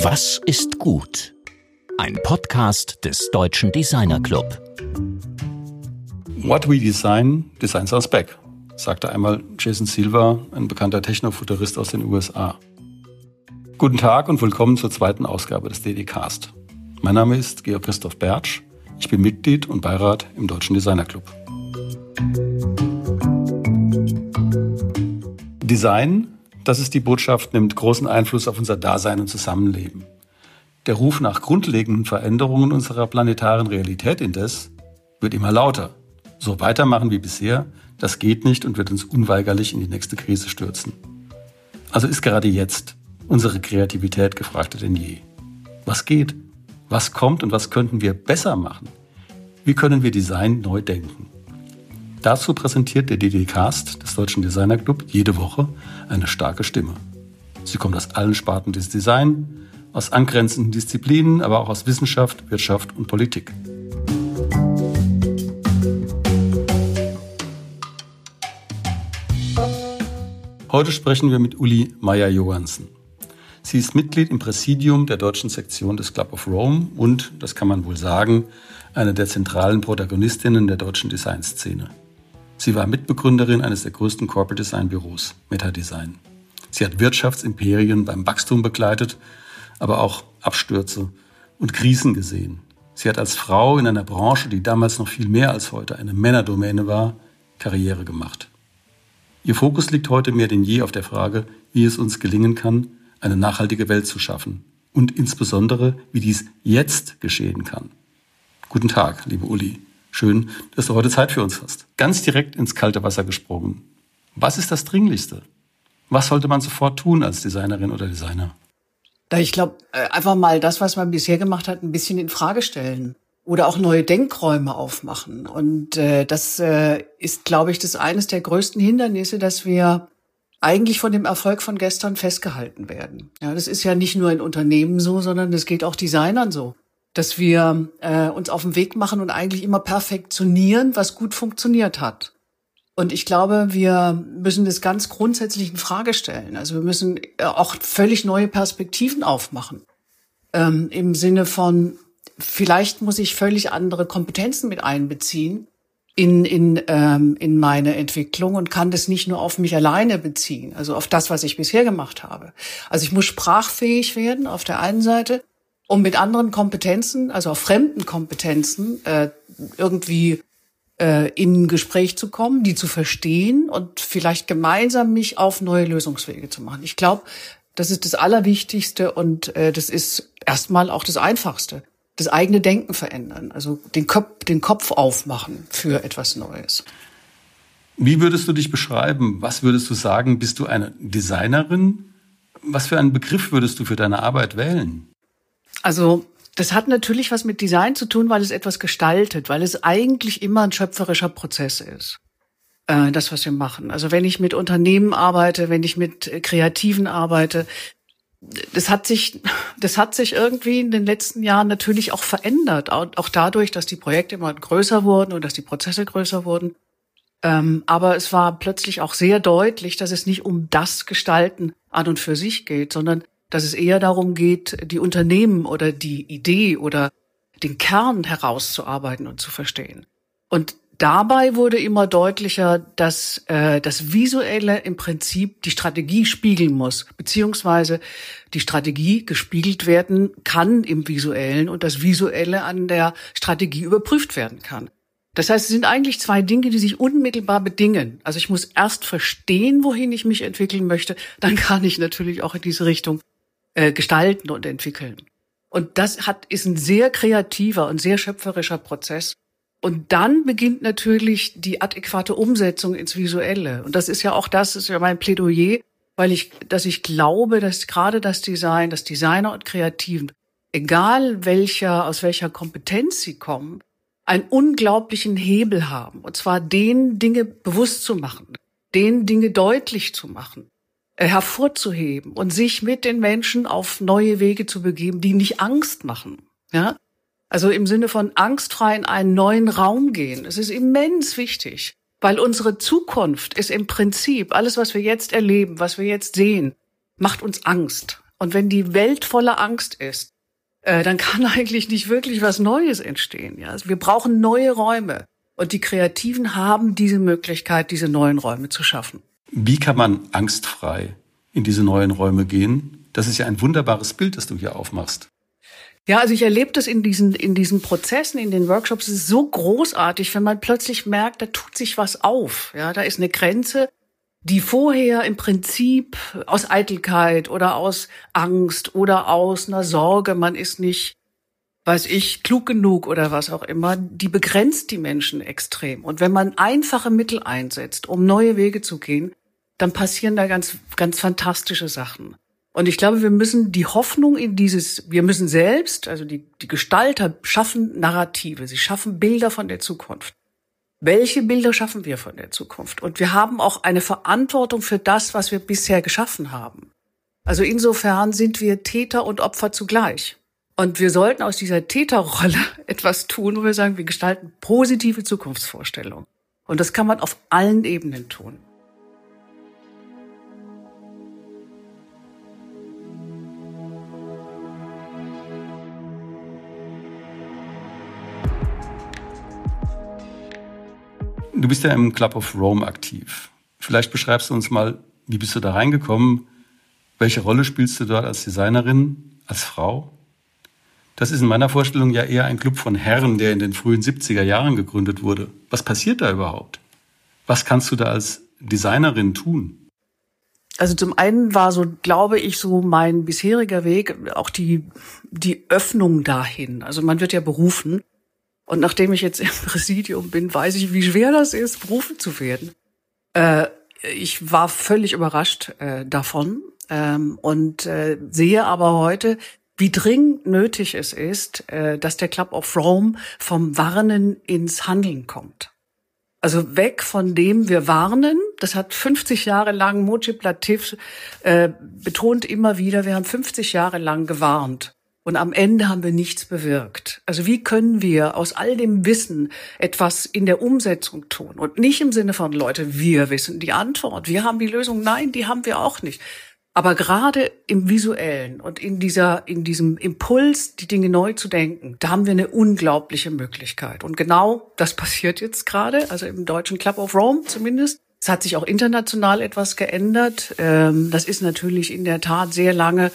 Was ist gut? Ein Podcast des Deutschen Designer Club. What we design, designs us back, sagte einmal Jason Silva, ein bekannter Technofuturist aus den USA. Guten Tag und willkommen zur zweiten Ausgabe des DD-Cast. Mein Name ist Georg Christoph Bertsch. Ich bin Mitglied und Beirat im Deutschen Designer Club. Design, das ist die Botschaft, nimmt großen Einfluss auf unser Dasein und Zusammenleben. Der Ruf nach grundlegenden Veränderungen unserer planetaren Realität indes wird immer lauter. So weitermachen wie bisher, das geht nicht und wird uns unweigerlich in die nächste Krise stürzen. Also ist gerade jetzt unsere Kreativität gefragter denn je. Was geht? Was kommt und was könnten wir besser machen? Wie können wir Design neu denken? Dazu präsentiert der DD-Cast des Deutschen Designer Club jede Woche eine starke Stimme. Sie kommt aus allen Sparten des Design, aus angrenzenden Disziplinen, aber auch aus Wissenschaft, Wirtschaft und Politik. Heute sprechen wir mit Uli Meyer-Johansen. Sie ist Mitglied im Präsidium der deutschen Sektion des Club of Rome und, das kann man wohl sagen, eine der zentralen Protagonistinnen der deutschen Designszene. Sie war Mitbegründerin eines der größten Corporate Design Büros, Metadesign. Sie hat Wirtschaftsimperien beim Wachstum begleitet, aber auch Abstürze und Krisen gesehen. Sie hat als Frau in einer Branche, die damals noch viel mehr als heute eine Männerdomäne war, Karriere gemacht. Ihr Fokus liegt heute mehr denn je auf der Frage, wie es uns gelingen kann, eine nachhaltige Welt zu schaffen und insbesondere, wie dies jetzt geschehen kann. Guten Tag, liebe Uli. Schön, dass du heute Zeit für uns hast. Ganz direkt ins kalte Wasser gesprungen. Was ist das Dringlichste? Was sollte man sofort tun als Designerin oder Designer? Ich glaube, äh, einfach mal das, was man bisher gemacht hat, ein bisschen in Frage stellen oder auch neue Denkräume aufmachen. Und äh, das äh, ist, glaube ich, das eines der größten Hindernisse, dass wir eigentlich von dem Erfolg von gestern festgehalten werden. Ja, das ist ja nicht nur in Unternehmen so, sondern das geht auch Designern so dass wir äh, uns auf den Weg machen und eigentlich immer perfektionieren, was gut funktioniert hat. Und ich glaube, wir müssen das ganz grundsätzlich in Frage stellen. Also wir müssen äh, auch völlig neue Perspektiven aufmachen. Ähm, Im Sinne von, vielleicht muss ich völlig andere Kompetenzen mit einbeziehen in, in, ähm, in meine Entwicklung und kann das nicht nur auf mich alleine beziehen, also auf das, was ich bisher gemacht habe. Also ich muss sprachfähig werden auf der einen Seite um mit anderen Kompetenzen, also auch fremden Kompetenzen, äh, irgendwie äh, in ein Gespräch zu kommen, die zu verstehen und vielleicht gemeinsam mich auf neue Lösungswege zu machen. Ich glaube, das ist das Allerwichtigste und äh, das ist erstmal auch das Einfachste. Das eigene Denken verändern, also den Kopf, den Kopf aufmachen für etwas Neues. Wie würdest du dich beschreiben? Was würdest du sagen? Bist du eine Designerin? Was für einen Begriff würdest du für deine Arbeit wählen? Also das hat natürlich was mit Design zu tun, weil es etwas gestaltet, weil es eigentlich immer ein schöpferischer Prozess ist. Äh, das, was wir machen. Also wenn ich mit Unternehmen arbeite, wenn ich mit Kreativen arbeite, das hat sich, das hat sich irgendwie in den letzten Jahren natürlich auch verändert. Auch dadurch, dass die Projekte immer größer wurden und dass die Prozesse größer wurden. Ähm, aber es war plötzlich auch sehr deutlich, dass es nicht um das Gestalten an und für sich geht, sondern dass es eher darum geht, die Unternehmen oder die Idee oder den Kern herauszuarbeiten und zu verstehen. Und dabei wurde immer deutlicher, dass äh, das Visuelle im Prinzip die Strategie spiegeln muss, beziehungsweise die Strategie gespiegelt werden kann im Visuellen und das Visuelle an der Strategie überprüft werden kann. Das heißt, es sind eigentlich zwei Dinge, die sich unmittelbar bedingen. Also ich muss erst verstehen, wohin ich mich entwickeln möchte, dann kann ich natürlich auch in diese Richtung äh, gestalten und entwickeln. Und das hat, ist ein sehr kreativer und sehr schöpferischer Prozess. Und dann beginnt natürlich die adäquate Umsetzung ins Visuelle. Und das ist ja auch das, ist ja mein Plädoyer, weil ich, dass ich glaube, dass gerade das Design, das Designer und Kreativen, egal welcher, aus welcher Kompetenz sie kommen, einen unglaublichen Hebel haben. Und zwar den Dinge bewusst zu machen, den Dinge deutlich zu machen, hervorzuheben und sich mit den Menschen auf neue Wege zu begeben, die nicht Angst machen. Ja? Also im Sinne von angstfrei in einen neuen Raum gehen. Es ist immens wichtig, weil unsere Zukunft ist im Prinzip alles, was wir jetzt erleben, was wir jetzt sehen, macht uns Angst. Und wenn die Welt voller Angst ist, äh, dann kann eigentlich nicht wirklich was Neues entstehen. Ja? Also wir brauchen neue Räume. Und die Kreativen haben diese Möglichkeit, diese neuen Räume zu schaffen. Wie kann man angstfrei in diese neuen Räume gehen? Das ist ja ein wunderbares Bild, das du hier aufmachst. Ja, also ich erlebe das in diesen, in diesen Prozessen, in den Workshops. Es ist so großartig, wenn man plötzlich merkt, da tut sich was auf. Ja, da ist eine Grenze, die vorher im Prinzip aus Eitelkeit oder aus Angst oder aus einer Sorge, man ist nicht, weiß ich, klug genug oder was auch immer, die begrenzt die Menschen extrem. Und wenn man einfache Mittel einsetzt, um neue Wege zu gehen, dann passieren da ganz, ganz fantastische Sachen. Und ich glaube, wir müssen die Hoffnung in dieses, wir müssen selbst, also die, die Gestalter schaffen Narrative, sie schaffen Bilder von der Zukunft. Welche Bilder schaffen wir von der Zukunft? Und wir haben auch eine Verantwortung für das, was wir bisher geschaffen haben. Also insofern sind wir Täter und Opfer zugleich. Und wir sollten aus dieser Täterrolle etwas tun, wo wir sagen, wir gestalten positive Zukunftsvorstellungen. Und das kann man auf allen Ebenen tun. Du bist ja im Club of Rome aktiv. Vielleicht beschreibst du uns mal, wie bist du da reingekommen? Welche Rolle spielst du dort als Designerin, als Frau? Das ist in meiner Vorstellung ja eher ein Club von Herren, der in den frühen 70er Jahren gegründet wurde. Was passiert da überhaupt? Was kannst du da als Designerin tun? Also zum einen war so, glaube ich, so mein bisheriger Weg auch die, die Öffnung dahin. Also man wird ja berufen und nachdem ich jetzt im Präsidium bin, weiß ich, wie schwer das ist, berufen zu werden. Äh, ich war völlig überrascht äh, davon ähm, und äh, sehe aber heute, wie dringend nötig es ist, äh, dass der Club of Rome vom Warnen ins Handeln kommt. Also weg von dem wir warnen. Das hat 50 Jahre lang Mojib Latif äh, betont immer wieder, wir haben 50 Jahre lang gewarnt. Und am Ende haben wir nichts bewirkt. Also wie können wir aus all dem Wissen etwas in der Umsetzung tun? Und nicht im Sinne von Leute, wir wissen die Antwort, wir haben die Lösung. Nein, die haben wir auch nicht. Aber gerade im Visuellen und in dieser, in diesem Impuls, die Dinge neu zu denken, da haben wir eine unglaubliche Möglichkeit. Und genau das passiert jetzt gerade, also im deutschen Club of Rome zumindest. Es hat sich auch international etwas geändert. Ähm, das ist natürlich in der Tat sehr lange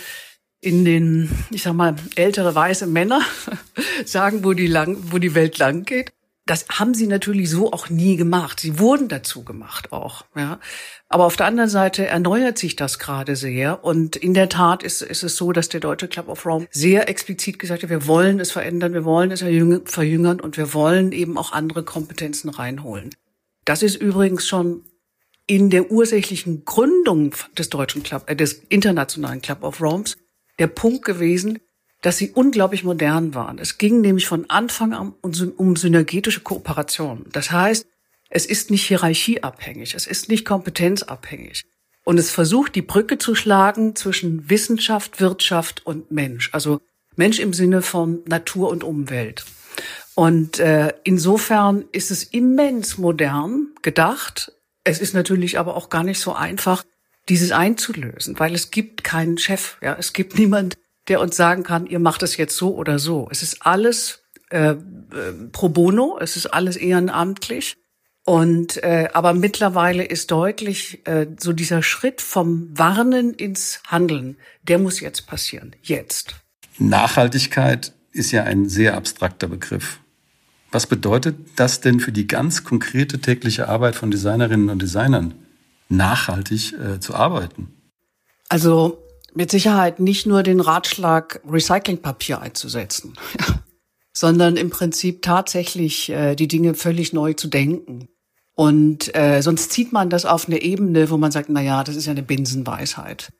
in den, ich sag mal, ältere weiße Männer sagen, wo die lang, wo die Welt lang geht. Das haben sie natürlich so auch nie gemacht. Sie wurden dazu gemacht auch, ja. Aber auf der anderen Seite erneuert sich das gerade sehr. Und in der Tat ist, ist es so, dass der Deutsche Club of Rome sehr explizit gesagt hat, wir wollen es verändern, wir wollen es verjüngern und wir wollen eben auch andere Kompetenzen reinholen. Das ist übrigens schon in der ursächlichen Gründung des deutschen Club, äh, des internationalen Club of Romes der Punkt gewesen, dass sie unglaublich modern waren. Es ging nämlich von Anfang an um synergetische Kooperation. Das heißt, es ist nicht hierarchieabhängig, es ist nicht kompetenzabhängig. Und es versucht, die Brücke zu schlagen zwischen Wissenschaft, Wirtschaft und Mensch. Also Mensch im Sinne von Natur und Umwelt. Und äh, insofern ist es immens modern gedacht. Es ist natürlich aber auch gar nicht so einfach, dieses einzulösen, weil es gibt keinen Chef. Ja, es gibt niemand, der uns sagen kann, ihr macht es jetzt so oder so. Es ist alles äh, äh, pro bono, es ist alles ehrenamtlich. Und äh, aber mittlerweile ist deutlich äh, so dieser Schritt vom Warnen ins Handeln, der muss jetzt passieren, jetzt. Nachhaltigkeit ist ja ein sehr abstrakter Begriff. Was bedeutet das denn für die ganz konkrete tägliche Arbeit von Designerinnen und Designern? Nachhaltig äh, zu arbeiten? Also mit Sicherheit nicht nur den Ratschlag, Recyclingpapier einzusetzen, sondern im Prinzip tatsächlich äh, die Dinge völlig neu zu denken. Und äh, sonst zieht man das auf eine Ebene, wo man sagt, na ja, das ist ja eine Binsenweisheit.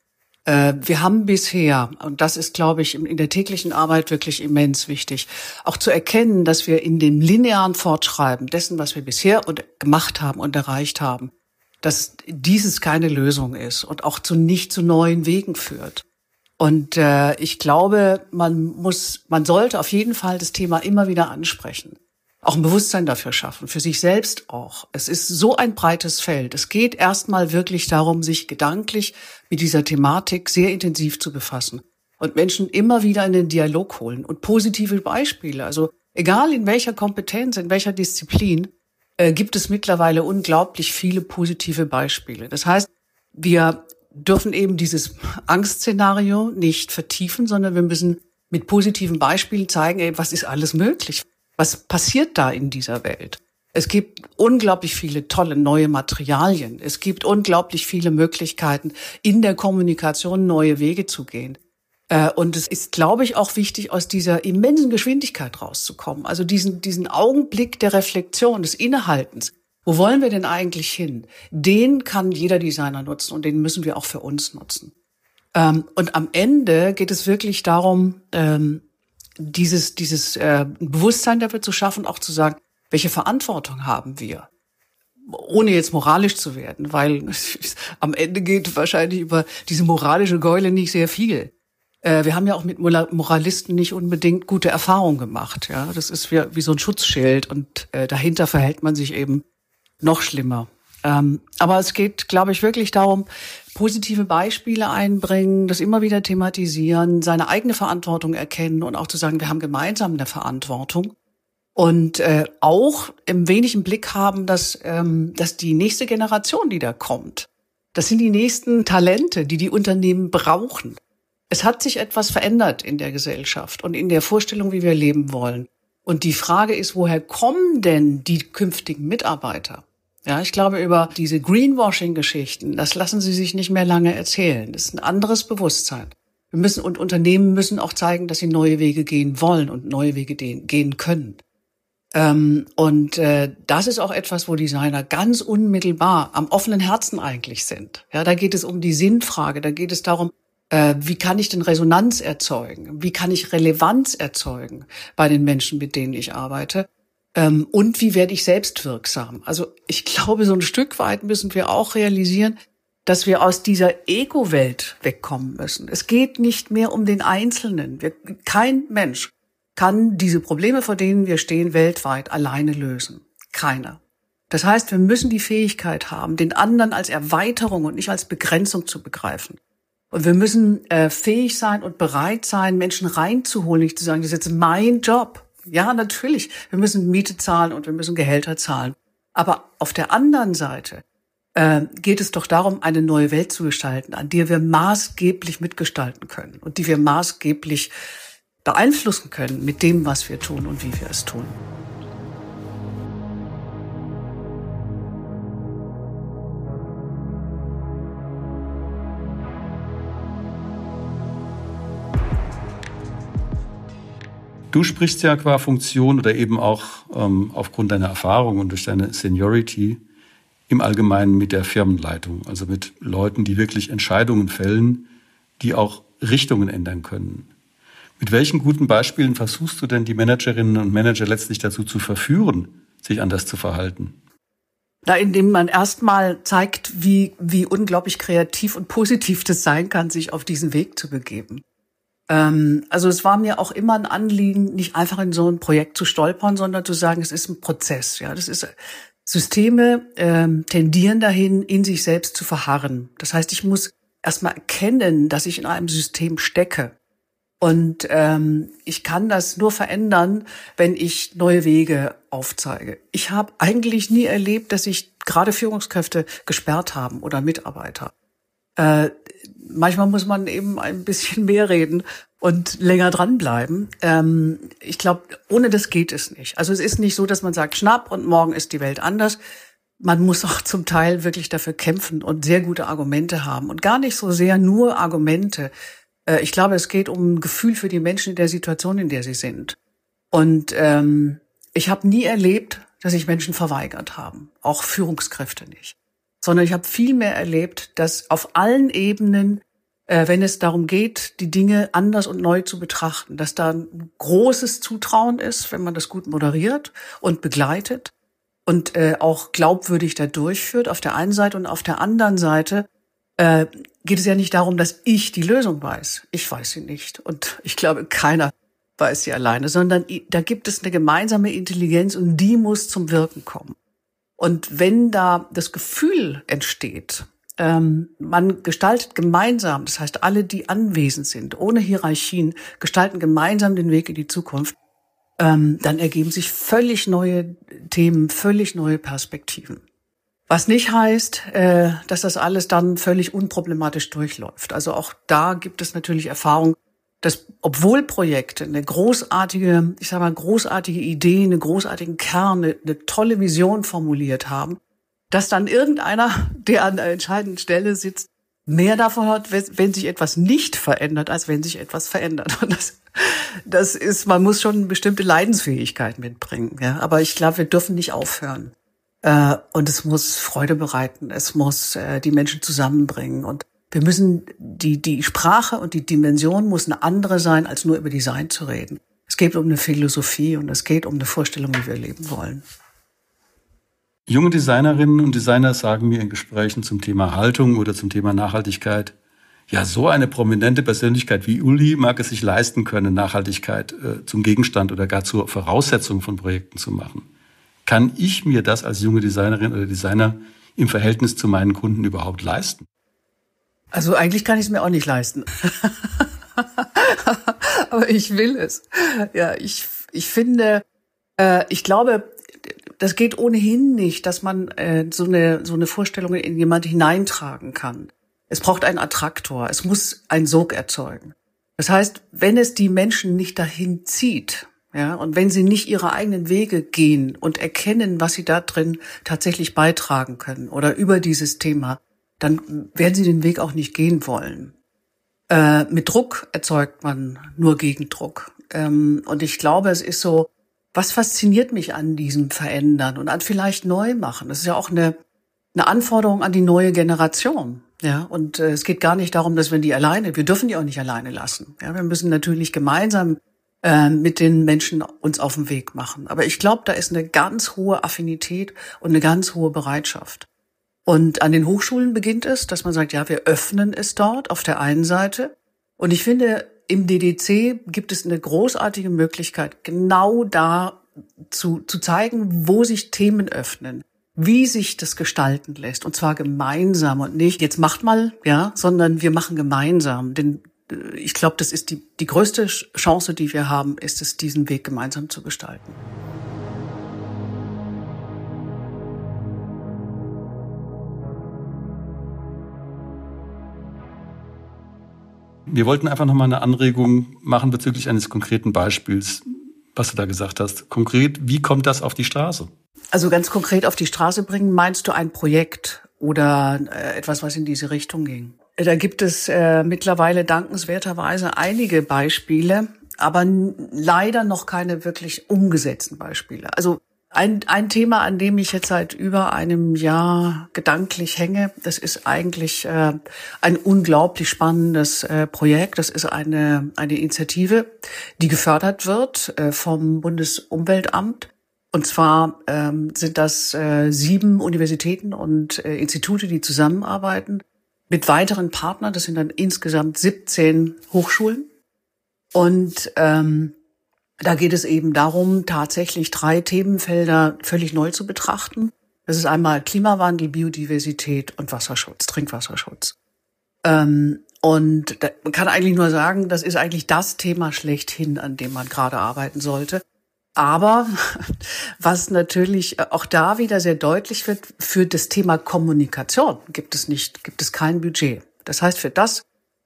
Äh, wir haben bisher, und das ist, glaube ich, in der täglichen Arbeit wirklich immens wichtig, auch zu erkennen, dass wir in dem linearen Fortschreiben dessen, was wir bisher gemacht haben und erreicht haben, dass dieses keine Lösung ist und auch zu nicht zu neuen Wegen führt. Und äh, ich glaube, man muss, man sollte auf jeden Fall das Thema immer wieder ansprechen. auch ein Bewusstsein dafür schaffen, für sich selbst auch. Es ist so ein breites Feld. Es geht erstmal wirklich darum, sich gedanklich mit dieser Thematik sehr intensiv zu befassen und Menschen immer wieder in den Dialog holen und positive Beispiele. Also egal in welcher Kompetenz, in welcher Disziplin, äh, gibt es mittlerweile unglaublich viele positive Beispiele. Das heißt, wir dürfen eben dieses Angstszenario nicht vertiefen, sondern wir müssen mit positiven Beispielen zeigen, ey, was ist alles möglich? Was passiert da in dieser Welt? Es gibt unglaublich viele tolle neue Materialien. Es gibt unglaublich viele Möglichkeiten, in der Kommunikation neue Wege zu gehen. Äh, und es ist, glaube ich, auch wichtig, aus dieser immensen Geschwindigkeit rauszukommen. Also diesen, diesen Augenblick der Reflexion, des Innehaltens. Wo wollen wir denn eigentlich hin? Den kann jeder Designer nutzen und den müssen wir auch für uns nutzen. Ähm, und am Ende geht es wirklich darum, ähm, dieses, dieses äh, Bewusstsein dafür zu schaffen, auch zu sagen, welche Verantwortung haben wir? Ohne jetzt moralisch zu werden, weil am Ende geht wahrscheinlich über diese moralische Geule nicht sehr viel. Äh, wir haben ja auch mit Moralisten nicht unbedingt gute Erfahrungen gemacht. Ja, das ist wie, wie so ein Schutzschild und äh, dahinter verhält man sich eben noch schlimmer. Ähm, aber es geht, glaube ich, wirklich darum, positive Beispiele einbringen, das immer wieder thematisieren, seine eigene Verantwortung erkennen und auch zu sagen, wir haben gemeinsam eine Verantwortung. Und äh, auch im wenig im Blick haben, dass, ähm, dass die nächste Generation, die da kommt, das sind die nächsten Talente, die die Unternehmen brauchen. Es hat sich etwas verändert in der Gesellschaft und in der Vorstellung, wie wir leben wollen. Und die Frage ist, woher kommen denn die künftigen Mitarbeiter? Ja, ich glaube, über diese Greenwashing-Geschichten, das lassen Sie sich nicht mehr lange erzählen. Das ist ein anderes Bewusstsein. Wir müssen und Unternehmen müssen auch zeigen, dass sie neue Wege gehen wollen und neue Wege gehen können. Ähm, und äh, das ist auch etwas, wo Designer ganz unmittelbar am offenen Herzen eigentlich sind. Ja, da geht es um die Sinnfrage, da geht es darum, wie kann ich denn Resonanz erzeugen? Wie kann ich Relevanz erzeugen bei den Menschen, mit denen ich arbeite? Ähm, und wie werde ich selbst wirksam? Also ich glaube, so ein Stück weit müssen wir auch realisieren, dass wir aus dieser Ego-Welt wegkommen müssen. Es geht nicht mehr um den Einzelnen. Wir, kein Mensch kann diese Probleme, vor denen wir stehen, weltweit alleine lösen. Keiner. Das heißt, wir müssen die Fähigkeit haben, den anderen als Erweiterung und nicht als Begrenzung zu begreifen. Und wir müssen äh, fähig sein und bereit sein, Menschen reinzuholen, nicht zu sagen, das ist jetzt mein Job. Ja, natürlich. Wir müssen Miete zahlen und wir müssen Gehälter zahlen. Aber auf der anderen Seite äh, geht es doch darum, eine neue Welt zu gestalten, an der wir maßgeblich mitgestalten können und die wir maßgeblich beeinflussen können mit dem, was wir tun und wie wir es tun. Du sprichst ja qua Funktion oder eben auch ähm, aufgrund deiner Erfahrung und durch deine Seniority im Allgemeinen mit der Firmenleitung, also mit Leuten, die wirklich Entscheidungen fällen, die auch Richtungen ändern können. Mit welchen guten Beispielen versuchst du denn die Managerinnen und Manager letztlich dazu zu verführen, sich anders zu verhalten? Da, indem man erstmal zeigt, wie, wie unglaublich kreativ und positiv das sein kann, sich auf diesen Weg zu begeben. Ähm, also es war mir auch immer ein Anliegen, nicht einfach in so ein Projekt zu stolpern, sondern zu sagen, es ist ein Prozess. Ja, das ist Systeme ähm, tendieren dahin, in sich selbst zu verharren. Das heißt, ich muss erstmal erkennen, dass ich in einem System stecke. Und ähm, ich kann das nur verändern, wenn ich neue Wege aufzeige. Ich habe eigentlich nie erlebt, dass sich gerade Führungskräfte gesperrt haben oder Mitarbeiter. Äh, manchmal muss man eben ein bisschen mehr reden und länger dranbleiben. Ähm, ich glaube, ohne das geht es nicht. Also es ist nicht so, dass man sagt, schnapp und morgen ist die Welt anders. Man muss auch zum Teil wirklich dafür kämpfen und sehr gute Argumente haben und gar nicht so sehr nur Argumente. Äh, ich glaube, es geht um ein Gefühl für die Menschen in der Situation, in der sie sind. Und ähm, ich habe nie erlebt, dass sich Menschen verweigert haben, auch Führungskräfte nicht sondern ich habe viel mehr erlebt, dass auf allen Ebenen, äh, wenn es darum geht, die Dinge anders und neu zu betrachten, dass da ein großes Zutrauen ist, wenn man das gut moderiert und begleitet und äh, auch glaubwürdig da durchführt auf der einen Seite und auf der anderen Seite äh, geht es ja nicht darum, dass ich die Lösung weiß. Ich weiß sie nicht und ich glaube, keiner weiß sie alleine, sondern da gibt es eine gemeinsame Intelligenz und die muss zum Wirken kommen. Und wenn da das Gefühl entsteht, ähm, man gestaltet gemeinsam, das heißt alle, die anwesend sind, ohne Hierarchien, gestalten gemeinsam den Weg in die Zukunft, ähm, dann ergeben sich völlig neue Themen, völlig neue Perspektiven. Was nicht heißt, äh, dass das alles dann völlig unproblematisch durchläuft. Also auch da gibt es natürlich Erfahrungen, dass obwohl Projekte eine großartige, ich sage mal, großartige Idee, eine großartigen Kern, eine, eine tolle Vision formuliert haben, dass dann irgendeiner, der an der entscheidenden Stelle sitzt, mehr davon hat, wenn sich etwas nicht verändert, als wenn sich etwas verändert. Und das, das ist, man muss schon bestimmte Leidensfähigkeit mitbringen. Ja? Aber ich glaube, wir dürfen nicht aufhören. Äh, und es muss Freude bereiten. Es muss äh, die Menschen zusammenbringen. Und wir müssen, die, die Sprache und die Dimension muss eine andere sein, als nur über Design zu reden. Es geht um eine Philosophie und es geht um eine Vorstellung, wie wir leben wollen. Junge Designerinnen und Designer sagen mir in Gesprächen zum Thema Haltung oder zum Thema Nachhaltigkeit, ja, so eine prominente Persönlichkeit wie Uli mag es sich leisten können, Nachhaltigkeit äh, zum Gegenstand oder gar zur Voraussetzung von Projekten zu machen. Kann ich mir das als junge Designerin oder Designer im Verhältnis zu meinen Kunden überhaupt leisten? Also eigentlich kann ich es mir auch nicht leisten. Aber ich will es. Ja, ich, ich finde, äh, ich glaube, das geht ohnehin nicht, dass man äh, so eine so eine Vorstellung in jemand hineintragen kann. Es braucht einen Attraktor. Es muss einen Sog erzeugen. Das heißt, wenn es die Menschen nicht dahin zieht, ja, und wenn sie nicht ihre eigenen Wege gehen und erkennen, was sie da drin tatsächlich beitragen können oder über dieses Thema, dann werden sie den Weg auch nicht gehen wollen. Äh, mit Druck erzeugt man nur Gegendruck. Ähm, und ich glaube, es ist so, was fasziniert mich an diesem Verändern und an vielleicht Neumachen? Das ist ja auch eine, eine Anforderung an die neue Generation. Ja, und äh, es geht gar nicht darum, dass wir die alleine, wir dürfen die auch nicht alleine lassen. Ja, wir müssen natürlich gemeinsam äh, mit den Menschen uns auf den Weg machen. Aber ich glaube, da ist eine ganz hohe Affinität und eine ganz hohe Bereitschaft. Und an den Hochschulen beginnt es, dass man sagt, ja, wir öffnen es dort auf der einen Seite. Und ich finde, im DDC gibt es eine großartige Möglichkeit, genau da zu, zu zeigen, wo sich Themen öffnen, wie sich das gestalten lässt. Und zwar gemeinsam und nicht, jetzt macht mal, ja, sondern wir machen gemeinsam. Denn äh, ich glaube, das ist die, die größte Chance, die wir haben, ist es, diesen Weg gemeinsam zu gestalten. Wir wollten einfach nochmal eine Anregung machen bezüglich eines konkreten Beispiels, was du da gesagt hast. Konkret, wie kommt das auf die Straße? Also ganz konkret auf die Straße bringen, meinst du ein Projekt oder äh, etwas, was in diese Richtung ging? Da gibt es äh, mittlerweile dankenswerterweise einige Beispiele, aber leider noch keine wirklich umgesetzten Beispiele. Also ein, ein Thema, an dem ich jetzt seit über einem Jahr gedanklich hänge, das ist eigentlich äh, ein unglaublich spannendes äh, Projekt. Das ist eine, eine Initiative, die gefördert wird äh, vom Bundesumweltamt. Und zwar ähm, sind das äh, sieben Universitäten und äh, Institute, die zusammenarbeiten mit weiteren Partnern. Das sind dann insgesamt 17 Hochschulen. Und ähm, da geht es eben darum, tatsächlich drei Themenfelder völlig neu zu betrachten. Das ist einmal Klimawandel, Biodiversität und Wasserschutz, Trinkwasserschutz. Ähm, und man kann eigentlich nur sagen, das ist eigentlich das Thema schlechthin, an dem man gerade arbeiten sollte. Aber was natürlich auch da wieder sehr deutlich wird, für das Thema Kommunikation gibt es nicht, gibt es kein Budget. Das heißt, für das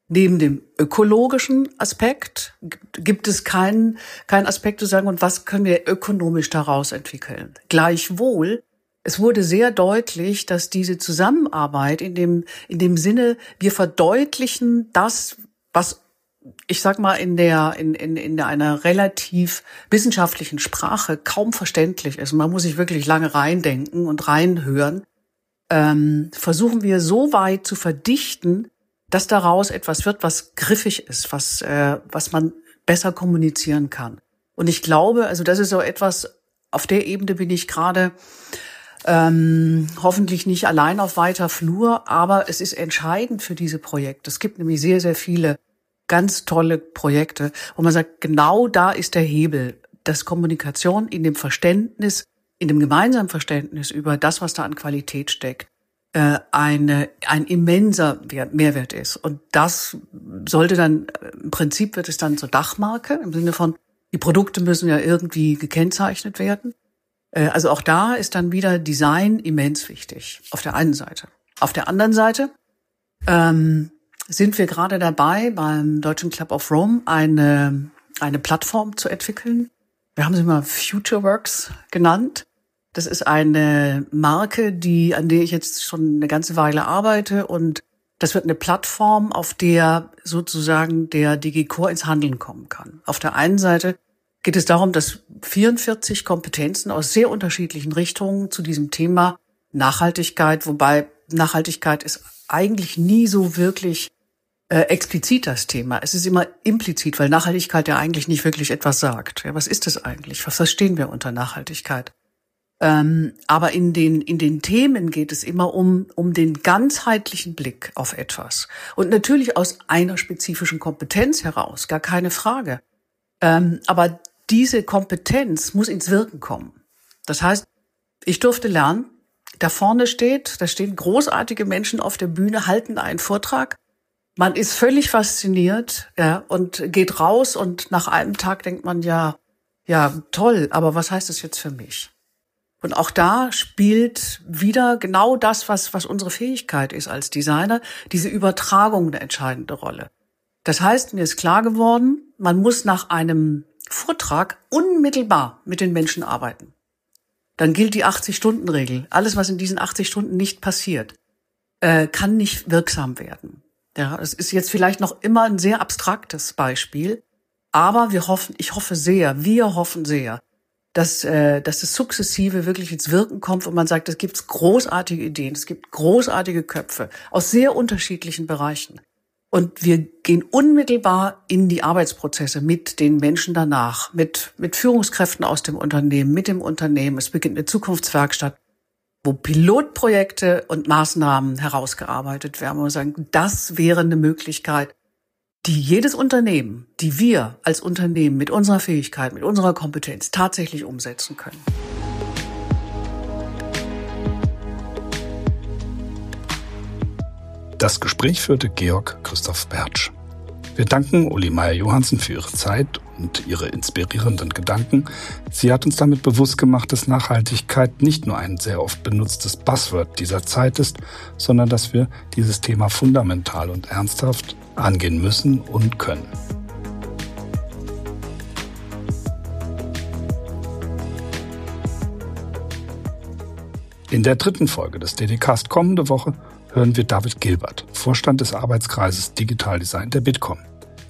neben dem ökologischen Aspekt gibt es keinen keinen Aspekt zu sagen, und was können wir ökonomisch daraus entwickeln. Gleichwohl, es wurde sehr deutlich, dass diese Zusammenarbeit in dem, in dem Sinne, wir verdeutlichen das, was ich sag mal, in der, in, in, in einer relativ wissenschaftlichen Sprache kaum verständlich ist. Man muss sich wirklich lange reindenken und reinhören. Ähm, versuchen wir so weit zu verdichten, dass daraus etwas wird, was griffig ist, was, äh, was man besser kommunizieren kann. Und ich glaube, also das ist so etwas, auf der Ebene bin ich gerade ähm, hoffentlich nicht allein auf weiter Flur, aber es ist entscheidend für diese Projekte. Es gibt nämlich sehr, sehr viele ganz tolle Projekte, wo man sagt, genau da ist der Hebel, dass Kommunikation in dem Verständnis, in dem gemeinsamen Verständnis über das, was da an Qualität steckt, eine, ein immenser Wert, Mehrwert ist. Und das sollte dann, im Prinzip wird es dann zur Dachmarke im Sinne von, die Produkte müssen ja irgendwie gekennzeichnet werden. Äh, also auch da ist dann wieder Design immens wichtig. Auf der einen Seite. Auf der anderen Seite ähm, sind wir gerade dabei, beim Deutschen Club of Rome eine, eine Plattform zu entwickeln. Wir haben sie mal FutureWorks genannt. Das ist eine Marke, die, an der ich jetzt schon eine ganze Weile arbeite und das wird eine Plattform, auf der sozusagen der DigiCore ins Handeln kommen kann. Auf der einen Seite geht es darum, dass 44 Kompetenzen aus sehr unterschiedlichen Richtungen zu diesem Thema Nachhaltigkeit, wobei Nachhaltigkeit ist eigentlich nie so wirklich äh, explizit das Thema. Es ist immer implizit, weil Nachhaltigkeit ja eigentlich nicht wirklich etwas sagt. Ja, was ist das eigentlich? Was verstehen wir unter Nachhaltigkeit? Ähm, aber in den, in den Themen geht es immer um, um den ganzheitlichen Blick auf etwas. Und natürlich aus einer spezifischen Kompetenz heraus, gar keine Frage. Ähm, aber diese Kompetenz muss ins Wirken kommen. Das heißt, ich durfte lernen, da vorne steht, da stehen großartige Menschen auf der Bühne, halten einen Vortrag. Man ist völlig fasziniert, ja, und geht raus und nach einem Tag denkt man ja, ja, toll, aber was heißt das jetzt für mich? Und auch da spielt wieder genau das, was, was unsere Fähigkeit ist als Designer, diese Übertragung eine entscheidende Rolle. Das heißt, mir ist klar geworden, man muss nach einem Vortrag unmittelbar mit den Menschen arbeiten. Dann gilt die 80-Stunden-Regel. Alles, was in diesen 80 Stunden nicht passiert, äh, kann nicht wirksam werden. Ja, es ist jetzt vielleicht noch immer ein sehr abstraktes Beispiel, aber wir hoffen, ich hoffe sehr, wir hoffen sehr, dass, äh, dass das sukzessive wirklich ins Wirken kommt und man sagt, es gibt großartige Ideen, es gibt großartige Köpfe aus sehr unterschiedlichen Bereichen. Und wir gehen unmittelbar in die Arbeitsprozesse mit den Menschen danach, mit, mit Führungskräften aus dem Unternehmen, mit dem Unternehmen. Es beginnt eine Zukunftswerkstatt, wo Pilotprojekte und Maßnahmen herausgearbeitet werden. Und wir sagen, das wäre eine Möglichkeit, die jedes Unternehmen, die wir als Unternehmen mit unserer Fähigkeit, mit unserer Kompetenz tatsächlich umsetzen können. Das Gespräch führte Georg Christoph Bertsch. Wir danken Uli Meier-Johansen für ihre Zeit und ihre inspirierenden Gedanken. Sie hat uns damit bewusst gemacht, dass Nachhaltigkeit nicht nur ein sehr oft benutztes Buzzword dieser Zeit ist, sondern dass wir dieses Thema fundamental und ernsthaft angehen müssen und können. In der dritten Folge des DDcast kommende Woche hören wir David Gilbert, Vorstand des Arbeitskreises Digital Design der Bitkom.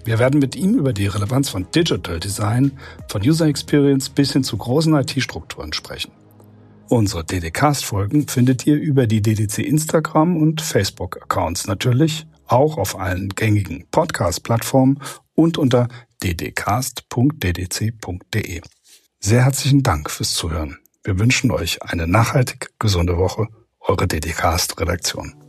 Wir werden mit ihm über die Relevanz von Digital Design, von User Experience bis hin zu großen IT-Strukturen sprechen. Unsere DDcast-Folgen findet ihr über die DDC Instagram und Facebook-Accounts natürlich auch auf allen gängigen Podcast-Plattformen und unter ddcast.ddc.de. Sehr herzlichen Dank fürs Zuhören. Wir wünschen euch eine nachhaltig gesunde Woche. Eure DDcast-Redaktion.